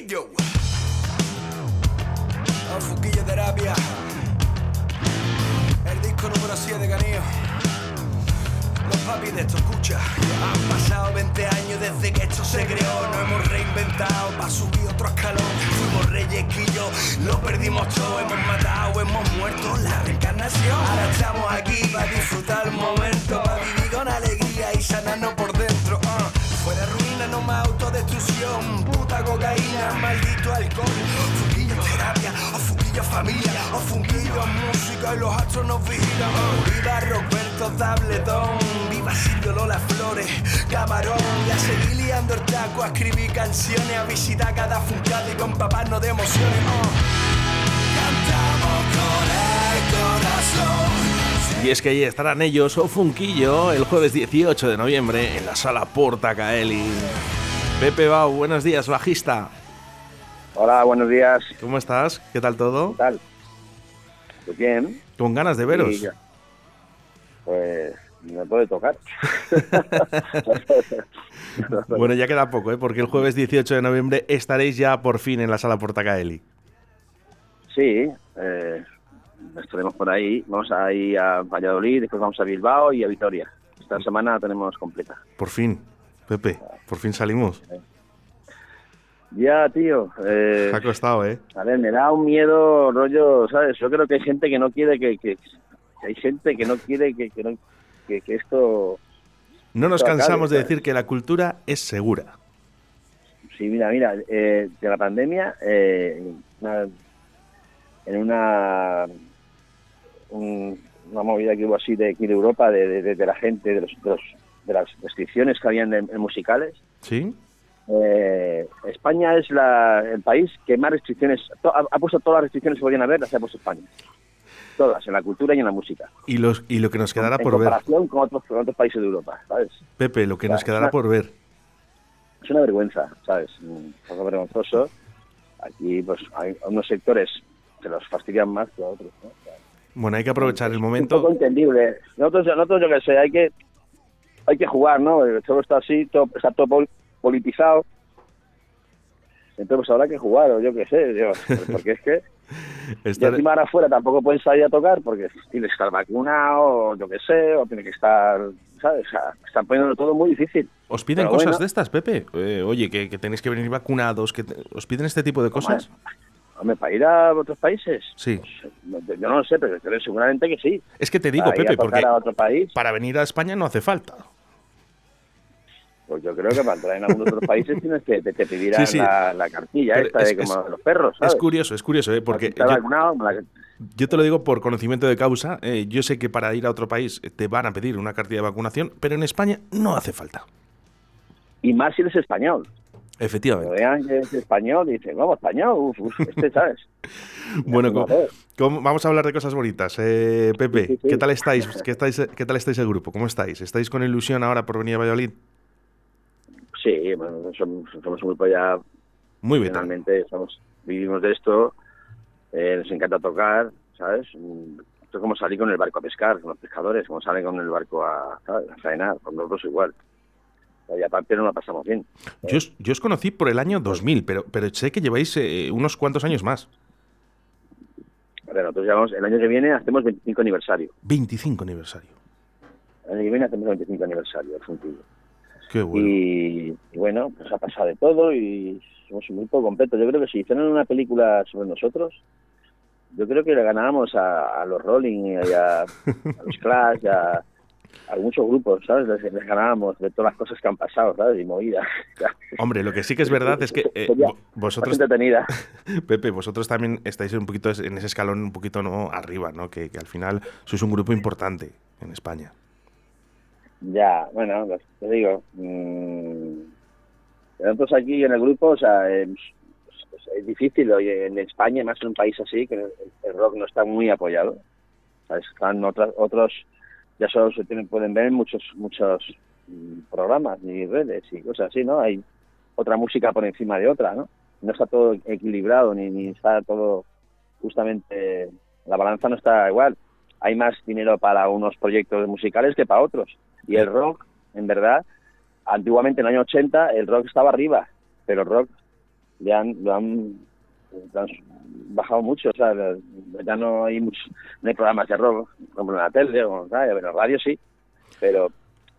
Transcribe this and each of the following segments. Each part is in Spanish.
Funquillo. Oh, Funquillo terapia. El disco número 7, canillo. Los papis de esto, escucha. Han pasado 20 años desde que esto se creó. Nos hemos reinventado para subir otro escalón. Fuimos reyes quillo, lo perdimos todo. Hemos matado, hemos muerto. La reencarnación. Ahora estamos aquí para disfrutar el momento. Para vivir con alegría y sanarnos por dentro. ah. Fuera ruina, no más autodestrucción. Maldito alcohol. Funquillo terapia, o familia, o funquillo música y los astros nos vigilan. Viva Roberto Tabletón, viva Silvio Lola Flores, Camarón. Y a seguir liando el taco, a escribir canciones, a visitar cada funcado y con papás de emociones. oh. Cantamos con el corazón. Y es que ahí estarán ellos o Funquillo el jueves 18 de noviembre en la sala Porta Caeli. Pepe Bau, buenos días, bajista. Hola, buenos días. ¿Cómo estás? ¿Qué tal todo? ¿Qué tal? Pues bien. Con ganas de veros. Pues me puede tocar. Bueno, ya queda poco, ¿eh? porque el jueves 18 de noviembre estaréis ya por fin en la sala Porta Caeli. Sí, eh, estaremos por ahí. Vamos a ir a Valladolid, después vamos a Bilbao y a Vitoria. Esta semana la tenemos completa. Por fin, Pepe, por fin salimos. Ya, tío. Eh, Ha costado, ¿eh? a ver, me da un miedo, rollo, ¿sabes? Yo creo que hay gente que no quiere que... que- que hay gente que no quiere que, que, no- que- que esto... No nos cansamos de decir que la cultura es segura. Sí, mira, mira, eh, de la pandemia, eh, una- en una un- una movida que hubo así de aquí de Europa, de, de- la gente, de, los, de, los- de las restricciones que habían en musicales, ¿Sí? Eh, España es la, el país que más restricciones, to- ha, ha puesto todas las restricciones que podían haber, las ha puesto España. Todas, en la cultura y en la música. Y, los, y lo que nos quedará en por ver, comparación con otros, con otros países de Europa, ¿sabes? Pepe, lo que nos quedará claro. por ver. es una vergüenza, ¿sabes? Un poco vergonzoso. Aquí, pues, hay unos sectores que los fastidian más que a otros, ¿no? O sea, Bueno, hay que aprovechar el un poco momento. entendible. Nosotros, nosotros yo qué sé, hay que, hay que jugar, ¿no? Todo está así, todo, está todo politizado. Entonces, pues habrá que jugar, o yo qué sé, yo, porque es que... Y Estar- encima ahora afuera tampoco pueden salir a tocar porque tiene que estar vacunado, o yo qué sé, o tiene que estar, ¿sabes? O sea, están poniendo todo muy difícil. ¿Os piden Pero cosas bueno. de estas, Pepe? Eh, oye, que, que tenéis que venir vacunados, que te- ¿os piden este tipo de cosas? Hombre, ¿para ir a otros países? Sí. Pues, yo no lo sé, pero creo seguramente que sí. Es que te digo, Para Pepe, porque a otro país, para venir a España no hace falta. Pues yo creo que para entrar en algunos otros países tienes que te, te pedirán Sí, sí. La, la cartilla Pero esta es- de como es- los perros, ¿sabes? Es curioso, es curioso, ¿eh? porque yo, vacunado, me la- yo te lo digo por conocimiento de causa. eh, yo sé que para ir a otro país te van a pedir una cartilla de vacunación, pero en España no hace falta. Y más si eres español. Efectivamente. vean que es español y dicen, vamos, español, uf, uf, este, ¿sabes? Bueno, Pues, co- a ver. ¿cómo- vamos a hablar de cosas bonitas. Eh, Pepe, Sí, sí, sí. ¿qué tal estáis? ¿Qué, estáis? ¿Qué tal estáis el grupo? ¿Cómo estáis? ¿Estáis con ilusión ahora por venir a Valladolid? Sí, bueno, somos, somos un grupo ya Muy somos, vivimos de esto, eh, nos encanta tocar, ¿sabes? Esto es como salir con el barco a pescar, con los pescadores, como salen con el barco a, a faenar, con nosotros igual. Y aparte no la pasamos bien. Yo, os- yo os conocí por el año 2000, pero, pero sé que lleváis eh, unos cuantos años más. Ver, nosotros llevamos, el año que viene hacemos 25 aniversario. 25 aniversario. El año que viene hacemos 25 aniversario, del Funquillo. Qué bueno. Y, y bueno, pues ha pasado de todo y somos un grupo completo. Yo creo que si hicieran una película sobre nosotros, yo creo que le ganábamos a, a los Rolling y a, a los Clash, a, a muchos grupos, ¿sabes? Les, les ganábamos de todas las cosas que han pasado, ¿sabes? Y movidas. Hombre, lo que sí que es verdad es que eh, vosotros, entretenida. Pepe, vosotros también estáis un poquito en ese escalón un poquito no arriba, ¿no? Que, que al final sois un grupo importante en España. Ya, bueno, te digo, mm, nosotros aquí en el grupo, o sea, es, es- es difícil, oye, en España, más en un país así, que el, rock no está muy apoyado. ¿sabes? Están otras, otros, ya solo se tienen, pueden ver muchos, muchos mm, programas y redes y cosas así, ¿no? Hay otra música por encima de otra, ¿no? No está todo equilibrado, ni, ni está todo justamente, la balanza no está igual. Hay más dinero para unos proyectos musicales que para otros. Y el rock, en verdad, antiguamente en el año 80 el rock estaba arriba, pero el rock le han, lo han, lo han bajado mucho, o sea, ya no hay muchos, no hay programas de rock, como en la tele, o en la radio sí, pero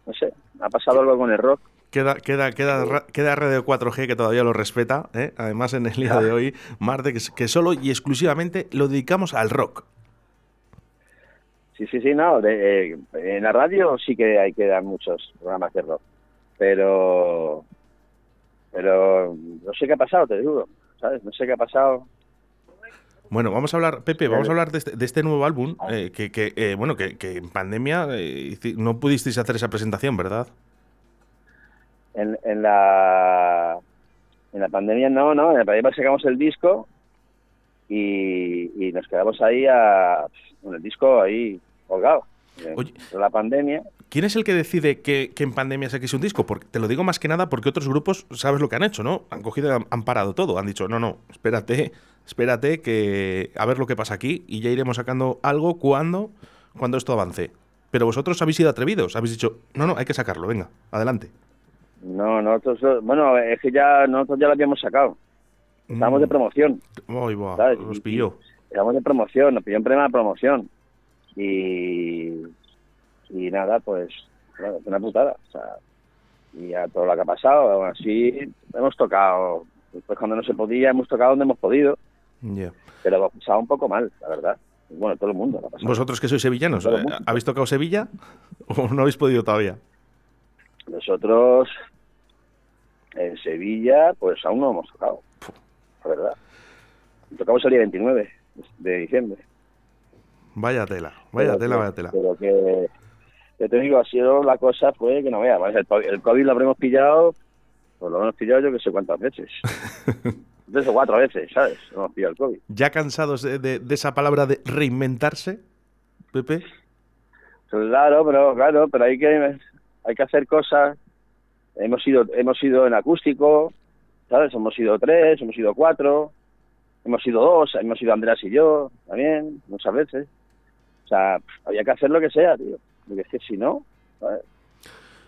no sé, ha pasado algo con el rock Queda, queda, queda, queda Radio 4G que todavía lo respeta. ¿eh? Además, en el día de hoy, Marte, que, que, solo y exclusivamente lo dedicamos al rock. Sí, sí, sí, no. De, eh, en la radio sí que hay que dar muchos programas de rock. Pero. Pero no sé qué ha pasado, te digo. ¿Sabes? No sé qué ha pasado. Bueno, vamos a hablar, Pepe, vamos a hablar de este, de este nuevo álbum, eh, que, que eh, bueno, que, que, en pandemia no pudisteis hacer esa presentación, ¿verdad? en, en la en la pandemia no, no, en la pandemia sacamos el disco y, y nos quedamos ahí a, con el disco ahí colgado. Oye, la pandemia. ¿Quién es el que decide que, que en pandemia saquéis un disco? Porque te lo digo más que nada porque otros grupos sabes lo que han hecho, ¿no? Han cogido, han, han parado todo, han dicho, no, no, espérate, espérate que a ver lo que pasa aquí y ya iremos sacando algo cuando, cuando esto avance. Pero vosotros habéis sido atrevidos, habéis dicho, no, no, hay que sacarlo, venga, adelante. No, nosotros, bueno, es que ya nosotros ya lo habíamos sacado. Estábamos mm. de promoción. Ay, ¿sabes? Nos pilló. Estábamos de promoción, nos pilló en plena promoción. Y, y nada, pues, bueno, una putada. O sea, y a todo lo que ha pasado, aún así hemos tocado, pues cuando no se podía, hemos tocado donde hemos podido. Yeah. Pero lo ha pasado un poco mal, la verdad. Bueno, todo el mundo lo ha pasado. ¿Vosotros que sois sevillanos, habéis tocado Sevilla o no habéis podido todavía? Nosotros en Sevilla, pues aún no hemos tocado, la verdad. Tocamos el día 29 de diciembre. Vaya tela, vaya tela, vaya tela. Pero que, te digo, ha sido la cosa fue que no veas, el, el COVID lo habremos pillado, pues lo hemos pillado yo que sé cuántas veces. Tres o cuatro veces, ¿sabes? Hemos pillado el COVID. ¿Ya cansados de, de, de esa palabra de reinventarse, Pepe? Claro, pero claro, pero hay que hay que hacer cosas. Hemos ido, hemos ido en acústico, ¿sabes? Hemos ido tres, hemos ido cuatro, hemos ido dos, hemos ido Andrés y yo también, muchas veces. Sea, había que hacer lo que sea, tío. Porque es que si no, ¿sabes?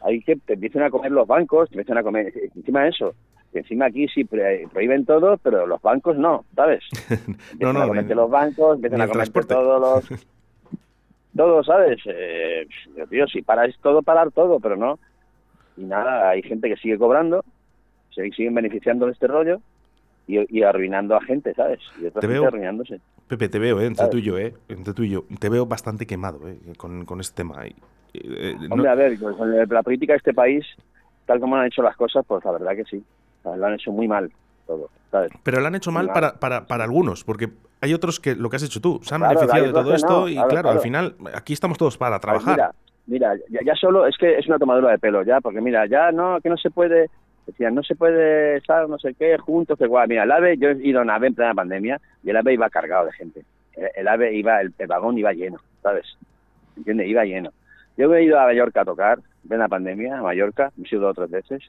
hay que te empiecen a comer los bancos, te empiezan a comer. Encima de eso, encima aquí sí prohíben todo, pero los bancos no, ¿sabes? no, no, a comerte los bancos, empiezan a comer todos los todo, ¿sabes? Eh, tío, si paráis todo, parar todo, pero no. Y nada, hay gente que sigue cobrando, siguen beneficiando de este rollo y, y arruinando a gente, ¿sabes? Y otra te gente veo, arruinándose. Pepe, te veo, ¿eh? entre tú y yo, ¿eh? entre tú y yo, te veo bastante quemado ¿eh? con, con este tema. Eh, Hombre, no... a ver, con la política de este país, tal como han hecho las cosas, pues la verdad que sí, lo han hecho muy mal todo. ¿sabes? Pero lo han hecho mal para, para, para algunos, porque hay otros que lo que has hecho tú, se han claro, beneficiado de todo esto no, y claro, claro, al final aquí estamos todos para trabajar. Pues mira, mira ya, ya, solo es que es una tomadura de pelo ya, porque mira, ya no, que no se puede, decían, no se puede estar no sé qué juntos, que mira, el AVE, yo he ido a un AVE en plena pandemia y el AVE iba cargado de gente. El, AVE iba, el, vagón iba lleno, ¿sabes? ¿Entiendes? Iba lleno. Yo he ido a Mallorca a tocar, en la pandemia, a Mallorca, me he ido otras veces,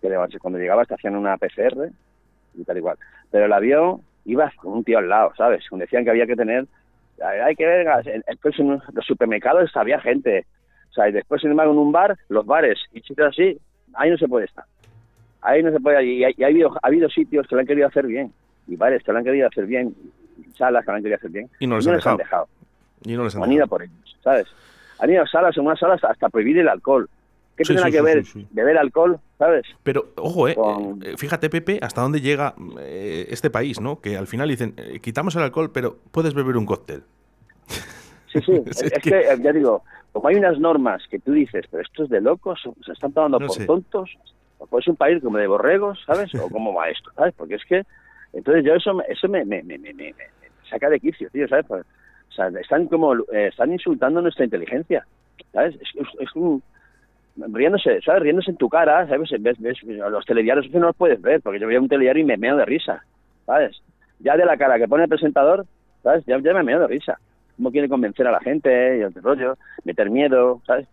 que cuando llegaba te hacían una PCR y tal igual. Pero el avión iba con un tío al lado, ¿sabes? Decían que había que tener, hay que ver, después en los supermercados había gente, o sea, y después sin embargo en un bar, los bares y sitios así, ahí no se puede estar. Ahí no se puede, y, y ha, habido, ha habido sitios que lo han querido hacer bien, y bares que lo han querido hacer bien, y salas que lo han querido hacer bien, y no les, y no han, les dejado. han dejado. Y no les han han ido por ellos, ¿sabes? Han ido a salas, en unas salas hasta prohibir el alcohol. ¿Qué sí, tiene sí, que sí, ver beber alcohol, sabes? Pero, ojo, eh, Con- eh, fíjate, Pepe, hasta dónde llega eh, este país, ¿no? Que al final dicen, eh, quitamos el alcohol, pero puedes beber un cóctel. Sí, sí, Es es, que- que, eh, ya digo, como hay unas normas que tú dices, pero esto es de locos, se están tomando No por sé. tontos, pues un país como de borregos, ¿sabes? O como maestro, ¿sabes? Porque es que, entonces yo eso, eso me, me, me, me, saca de quicio, tío, ¿sabes? Pues, o sea, están como, eh, están insultando nuestra inteligencia, ¿sabes? Es, es, es un, riéndose, ¿sabes? Riéndose en tu cara, ¿sabes? Ves, ves, los telediarios no los puedes ver, porque yo veo un telediario y me meo de risa, ¿sabes? Ya de la cara que pone el presentador, ¿sabes? Ya, ya me meo de risa. Cómo quiere convencer a la gente y el rollo, meter miedo, ¿sabes?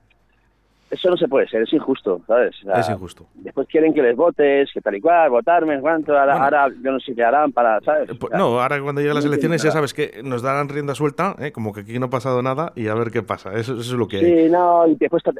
Eso no se puede ser, es injusto, ¿sabes? O sea, es injusto. Después quieren que les votes, que tal y cual, votarme, cuánto, ahora, Bueno. ahora yo no sé qué harán para, ¿sabes? Pues, no, ahora cuando lleguen las elecciones ya sabes que nos darán rienda suelta, ¿eh? como que aquí no ha pasado nada y a ver qué pasa. Eso, eso es lo que hay. Sí, no, y después ta-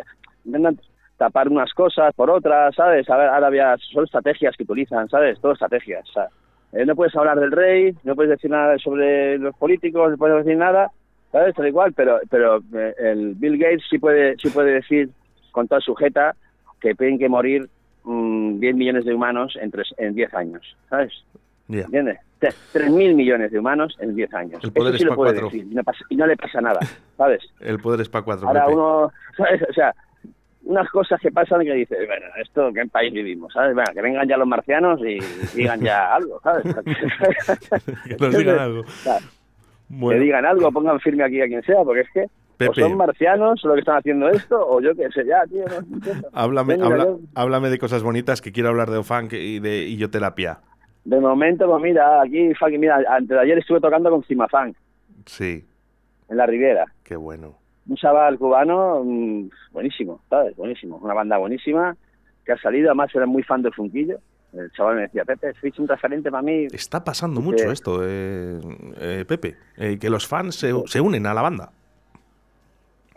intentan tapar unas cosas por otras, ¿sabes? A ver, ahora había, son estrategias que utilizan, ¿sabes? Todo estrategias, ¿sabes? Eh, no puedes hablar del rey, no puedes decir nada sobre los políticos, no puedes decir nada, ¿sabes? Tal igual, pero, pero eh, el Bill Gates sí puede, sí puede decir con toda sujeta que tienen que morir mm, 10 millones de humanos en, tres, en 10 años, ¿sabes? Ya. ¿Entiendes? Tre- 3.000 millones de humanos en 10 años. El poder Eso sí es lo puede cuatro. decir y no, pasa- y no le pasa nada, ¿sabes? El poder es para cuatro. Ahora Pepe. uno, ¿sabes? O sea, unas cosas que pasan que dices, bueno, esto, ¿qué país vivimos? ¿Sabes? Bueno, que vengan ya los marcianos y digan ya algo, ¿sabes? que nos digan algo. O sea, Bueno, Que digan algo, pongan firme aquí a quien sea, porque es que o Pepe. son marcianos lo que están haciendo esto, o yo qué sé, ya, tío, no háblame, Venga, habla- yo- háblame de cosas bonitas que quiero hablar de Ofan y de Illoterapia. De momento, pues mira, aquí, fucking, mira, antes de ayer estuve tocando con Cimafán, Sí, en la Riviera. qué bueno. un chaval cubano mm, buenísimo, ¿sabes? Buenísimo. Una banda buenísima que ha salido, además era muy fan del Funquillo. El chaval me decía, Pepe, sois un referente para mí. Está pasando mucho esto, eh, eh, Pepe, eh, que los fans se, se unen a la banda.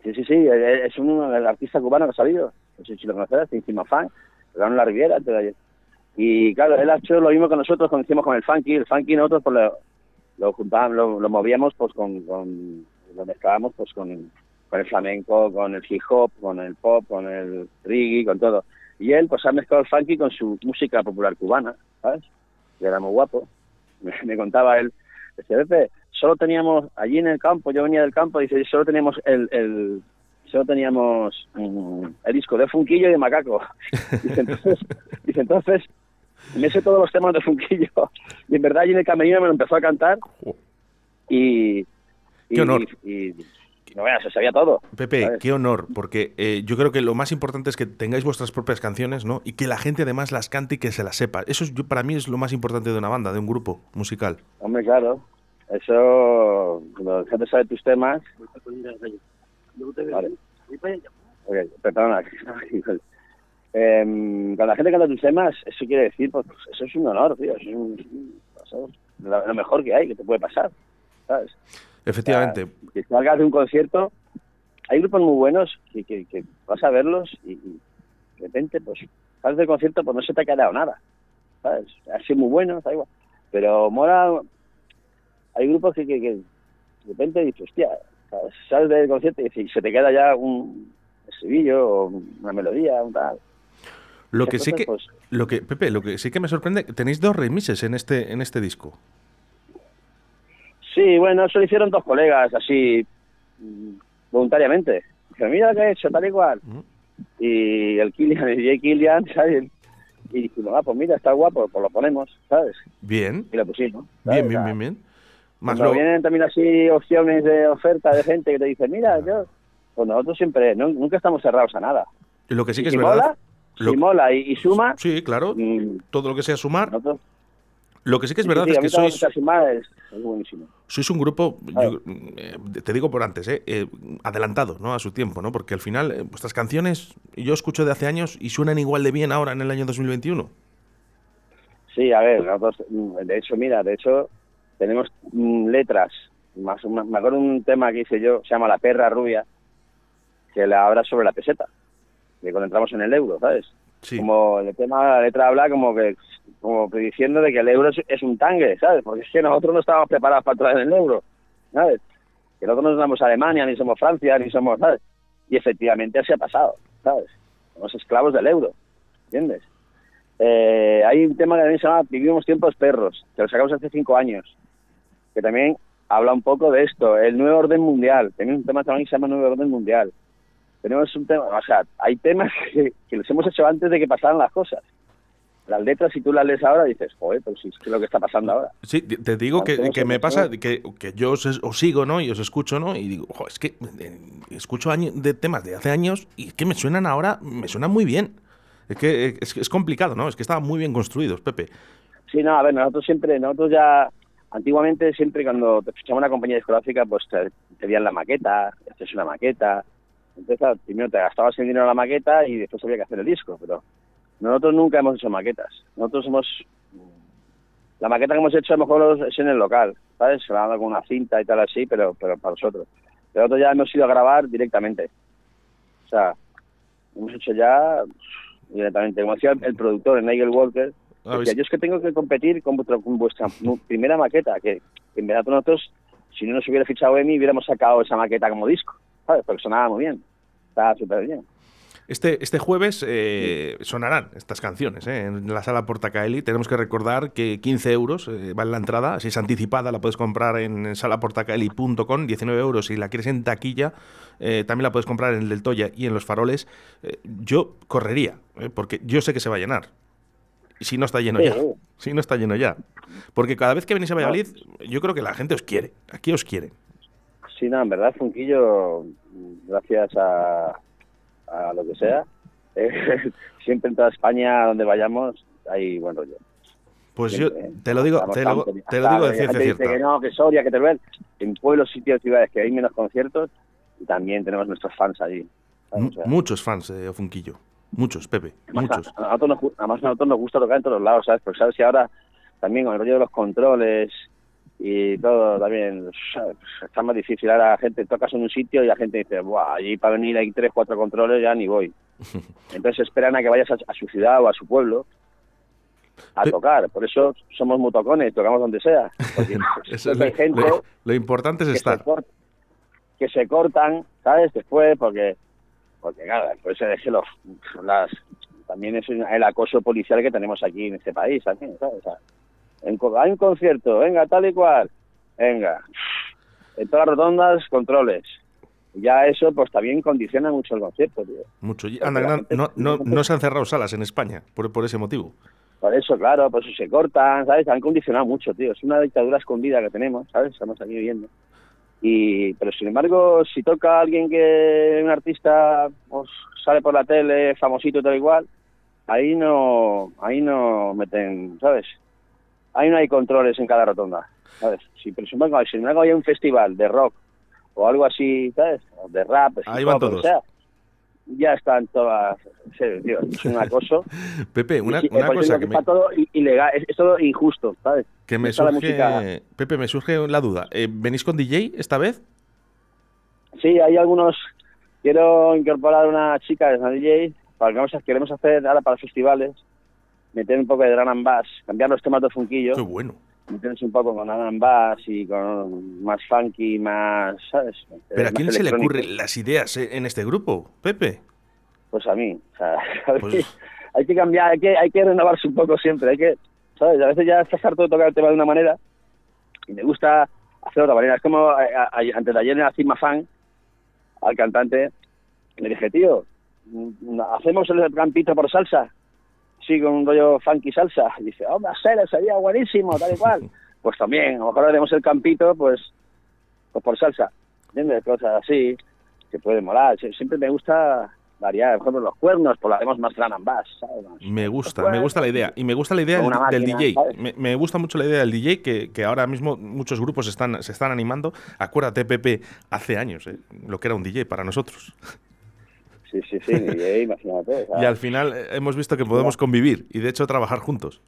Sí, sí, sí, es un el artista cubano que ha salido. No sé si lo conocerás, encima fan. Ganó la Riviera antes. Y claro, él ha hecho lo mismo que nosotros cuando hicimos con el funky. El funky nosotros pues, lo, lo juntábamos, lo, lo movíamos pues con, con lo mezclábamos pues con, con el flamenco, con el hip hop, con el pop, con el reggae, con todo. Y él pues ha mezclado el funky con su música popular cubana, ¿sabes? Y era muy guapo. Me, me contaba él, decía, Pepe, solo teníamos allí en el campo, yo venía del campo, dice, solo teníamos el, el solo teníamos mm, el disco de Funquillo y de Macaco. Dice, entonces, dice, entonces me sé todos los temas de Funquillo. Y en verdad allí en el camerino me lo empezó a cantar y... y Qué honor. Y, y- no veas, se sabía todo. Pepe, ¿sabes? qué honor, porque eh, yo creo que lo más importante es que tengáis vuestras propias canciones, ¿no? Y que la gente además las cante y que se las sepa. Eso es, yo, para mí es lo más importante de una banda, de un grupo musical. Hombre, claro. Eso, cuando la gente sabe tus temas... Vale. Ok, perdona. Em, cuando la gente canta tus temas, eso quiere decir, pues, eso es un honor, tío. Eso es un- eso es lo, mejor que hay, que te puede pasar, ¿sabes? Efectivamente. O sea, que salgas de un concierto, hay grupos muy buenos que, que, que vas a verlos y, y de repente, pues, sales del concierto, pues no se te ha quedado nada, ¿sabes? Ha sido muy bueno, está igual. Pero mola, hay grupos que, que, que de repente dices, hostia, sales del concierto y se te queda ya un estribillo o una melodía, un tal. lo que sí que, pues, lo que, Pepe, lo que sí que me sorprende, tenéis dos remixes en este, en este disco. Sí, bueno, eso lo hicieron dos colegas, así, voluntariamente. Dijeron, mira que he hecho, tal y cual. Mm. Y el Kilian, el DJ Kilian, ¿sabes? Y dijimos, ah, pues mira, está guapo, pues lo ponemos, ¿sabes? Bien, Y lo pusimos. ¿sabes? bien, bien, bien, bien. Más Cuando luego- vienen también así opciones de oferta de gente que te dice, mira, yo, pues nosotros siempre, no- nunca estamos cerrados a nada. lo que sí que es si verdad. mola, lo- si mola y, y suma, Sí, claro. mm, Todo lo que sea sumar. nosotros... Lo que sí que es sí, verdad sí, es a que sois, es, es sois un grupo, yo, eh, te digo por antes, eh, eh, adelantado ¿no? a su tiempo, ¿no? porque al final eh, vuestras canciones yo escucho de hace años y suenan igual de bien ahora en el año 2021. Sí, a ver, nosotros, mm, de hecho, mira, de hecho, tenemos mm, letras. Más, más- me acuerdo un tema que hice yo, se llama La perra rubia, que la habla sobre la peseta, que cuando entramos en el euro, ¿sabes? Sí. Como el tema, la letra habla como que como diciendo de que el euro es, es un tangue, ¿sabes? Porque es que nosotros no estábamos preparados para entrar en el euro, ¿sabes? Que nosotros no somos Alemania, ni somos Francia, ni somos, ¿sabes? Y efectivamente así ha pasado, ¿sabes? Somos esclavos del euro, ¿entiendes? Eh, hay un tema que también se llama Vivimos tiempos perros, que lo sacamos hace cinco años, que también habla un poco de esto, el nuevo orden mundial. Tenemos un tema también que se llama nuevo orden mundial. Tenemos un tema, o sea, hay temas que, que los hemos hecho antes de que pasaran las cosas. Las letras, si tú las lees ahora, dices, joder, si es lo que está pasando ahora. Sí, te digo que, que me pasa que, que yo os, os sigo, ¿no? Y os escucho, ¿no? Y digo, "Jo, es que eh, escucho año- de temas de hace años y es que me suenan ahora, me suenan muy bien. Es que eh, es, es complicado, ¿no? Es que estaban muy bien construidos, Pepe. Sí, no, a ver, nosotros siempre, nosotros ya, antiguamente siempre cuando te fichaba una compañía discográfica, pues te, dieran la maqueta, esto es una maqueta. Entonces, primero te gastabas el dinero en la maqueta y después había que hacer el disco, pero nosotros nunca hemos hecho maquetas. Nosotros hemos... La maqueta que hemos hecho a lo mejor es en el local, ¿sabes? Grabando con una cinta y tal así, pero, pero para nosotros. Pero nosotros ya hemos ido a grabar directamente. O sea, hemos hecho ya directamente. Como decía el, el productor, el Nigel Walker, Porque yo es que tengo que competir con, vuestra primera maqueta, que en verdad nosotros, si no nos hubiera fichado Emi, hubiéramos sacado esa maqueta como disco, ¿sabes? Porque sonaba muy bien, estaba súper bien. Este, este jueves eh, sonarán estas canciones eh, en la sala Portacaeli. Tenemos que recordar que 15 euros eh, vale la entrada. Si es anticipada, la puedes comprar en salaportacaeli.com, 19 euros. Si la quieres en taquilla, también la puedes comprar en el del Toya y en los faroles. yo correría, porque yo sé que se va a llenar. Si no está lleno ya. Si no está lleno ya. Porque cada vez que venís a Valladolid, yo creo que la gente os quiere. Aquí os quiere. Sí, no, en verdad, Funquillo, gracias a a lo que sea, eh, siempre en toda España, donde vayamos, hay buen rollo. Pues yo te lo digo, te lo, digo de ciencia cierta. que no, que Soria, que Teruel, en pueblos, sitios, ciudades que hay menos conciertos, también tenemos nuestros fans allí. muchos fans de Ofunquillo. Muchos, Pepe, muchos. A nosotros, nos, además a nosotros nos gusta tocar en todos lados, ¿sabes? Porque sabes si ahora también con el rollo de los controles y todo también está más difícil. Ahora la gente tocas en un sitio y la gente dice, Buah, allí para venir hay tres, cuatro controles, ya ni voy. Entonces esperan a que vayas a, su ciudad o a su pueblo a tocar. Por eso somos mutocones, tocamos donde sea. lo, importante es estar. que se cortan, ¿sabes? Después, porque, porque nada, pues los, las, también es el acoso policial que tenemos aquí en este país también, ¿sabes? hay un concierto, venga, tal y cual, venga. En todas las rotondas, controles. Ya eso, pues también condiciona mucho el concierto, tío. Mucho. Anda, no, no, no, se han cerrado salas en España por, por ese motivo. Por eso, claro, por eso se cortan, ¿sabes? Han condicionado mucho, tío. Es una dictadura escondida que tenemos, ¿sabes? Estamos aquí viviendo. Y, pero sin embargo, si toca alguien que un artista pues, sale por la tele, famosito tal igual, ahí no, ahí no meten, ¿sabes? ahí no hay controles en cada rotonda. ¿sabes? Si, pero sin embargo, si hay un festival de rock o algo así, ¿sabes? De rap, ahí van todos. Sea, ya están todas. Tío, es un acoso. Pepe, una, una cosa que, me... Está todo ilegal, es, todo injusto, ¿sabes? Que me surge, Pepe, me surge la duda. Eh, ¿Venís con DJ esta vez? Sí, hay algunos. Quiero incorporar una chica de DJ para que vamos a, queremos hacer ahora para festivales meter un poco de drum and bass, cambiar los temas de funquillo. Qué bueno. Meterse un poco con and bass y con más funky, más, ¿sabes? ¿Pero a quién se le ocurren las ideas eh, en este grupo, Pepe? Pues a mí. O sea, pues hay que cambiar, hay que, hay que renovarse un poco siempre. Hay que, ¿sabes? A veces ya estás harto de tocar el tema de una manera y me gusta hacer de otra manera. Es como antes de ayer en la Cima Fan, al cantante, le dije, tío, mm, hacemos el campito por salsa sí, con un rollo funky salsa. Y dice, hombre, oh, sería buenísimo, tal y cual. pues también, a lo mejor haremos el campito, pues, pues por salsa. ¿Entiendes? Cosas así, que puede molar. Siempre me gusta variar, por ejemplo, los cuernos, pues lo haremos más gran and bass, Me gusta, me gusta la idea. Y me gusta la idea del, DJ. Me, gusta mucho la idea del DJ, que, que, ahora mismo muchos grupos están, se están animando. Acuérdate, Pepe, hace años, ¿eh? lo que era un DJ para nosotros. Sí, sí, sí, imagínate. Y al final eh, hemos visto que podemos convivir y de hecho trabajar juntos.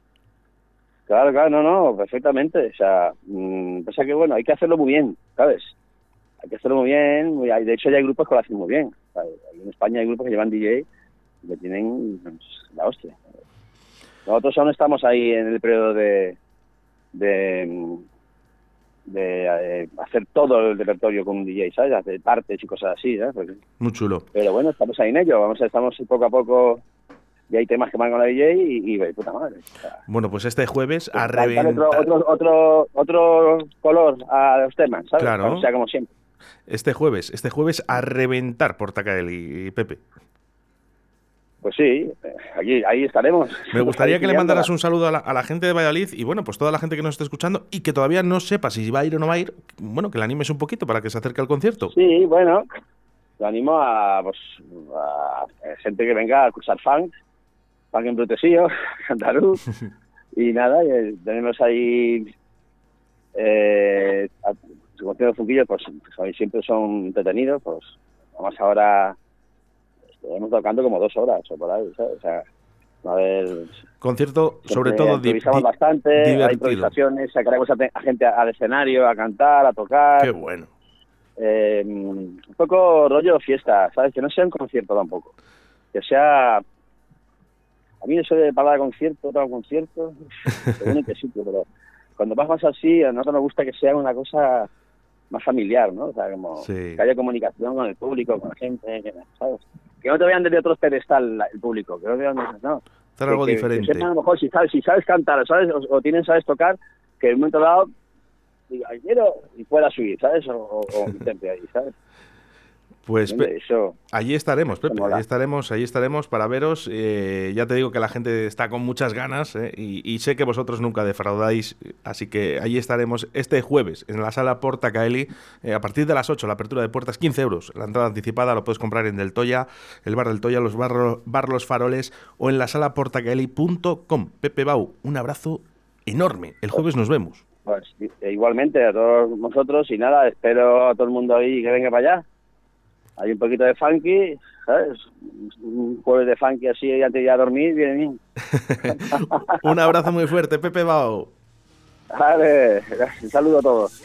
Claro, claro, no, no, perfectamente. O sea, mmm, pasa que bueno, hay que hacerlo muy bien, ¿sabes? Hay que hacerlo muy bien. Muy, de hecho, ya hay grupos que lo hacen muy bien. En España hay grupos que llevan DJ y que tienen pues, la hostia. Nosotros aún estamos ahí en el periodo de, de de eh, hacer todo el repertorio con un DJ, ¿sabes? Hacer partes y cosas así, ¿sabes? Muy chulo. Pero bueno, estamos ahí en ello, vamos, estamos poco a poco y hay temas que van con la DJ y, y puta madre. bueno, pues este jueves a reventar... Otro, otro, otro, color a los temas, ¿sabes? Claro. O sea, como siempre. Este jueves, este jueves a reventar por Tacael y Pepe. Pues sí, allí, ahí estaremos. Me gustaría que le mandaras un saludo a la, gente de Valladolid y bueno, pues toda la gente que nos esté escuchando y que todavía no sepa si va a ir o no va a ir, bueno, que le animes un poquito para que se acerque al concierto. Sí, bueno, lo animo a, pues, a gente que venga a escuchar funk, funk en Cantarú, y nada, y tenemos ahí eh, conciertos de pues, pues siempre son entretenidos, pues vamos ahora estuvimos tocando como dos horas o por ahí, ¿sabes? O sea, a ver... Concierto, sobre todo, improvisamos bastante, divertido. hay improvisaciones, sacaremos a, gente al escenario a cantar, a tocar. Qué bueno. Eh, un poco rollo fiesta, ¿sabes? Que no sea un concierto tampoco. Que sea A mí eso de parar concierto, otro concierto, según qué sitio, pero cuando vas más así, a nosotros nos gusta que sea una cosa más familiar, ¿no? O sea, como Sí. que haya comunicación con el público, con la gente, que, ¿sabes? Que no te vean desde otros pedestal el público, que no te vean desde, no. Hacer algo que, diferente. Que sepan a lo mejor si sabes, si sabes cantar, ¿sabes? O, o tienes, sabes tocar, que en un momento dado diga, "Ay, quiero, y pueda subir, ¿sabes? O, o, o ahí, ¿sabes? Pues eso, allí estaremos, Pepe. Allí estaremos, allí estaremos para veros. Eh, ya te digo que la gente está con muchas ganas eh, y, y sé que vosotros nunca defraudáis. Así que allí estaremos este jueves en la sala Porta Caeli eh, a partir de las 8. La apertura de puertas 15 euros. La entrada anticipada lo puedes comprar en Del Toya, el bar del Toya, los barro- bar Los Faroles o en la sala portacaeli.com. Pepe Bau, un abrazo enorme. El jueves nos vemos. pues igualmente a todos vosotros y nada, espero a todo el mundo ahí que venga para allá. Hay un poquito de funky, ¿sabes? Un jueves de funky así antes de ir a dormir, viene bien. un abrazo muy fuerte, Pepe Bau. Vale, un saludo a todos.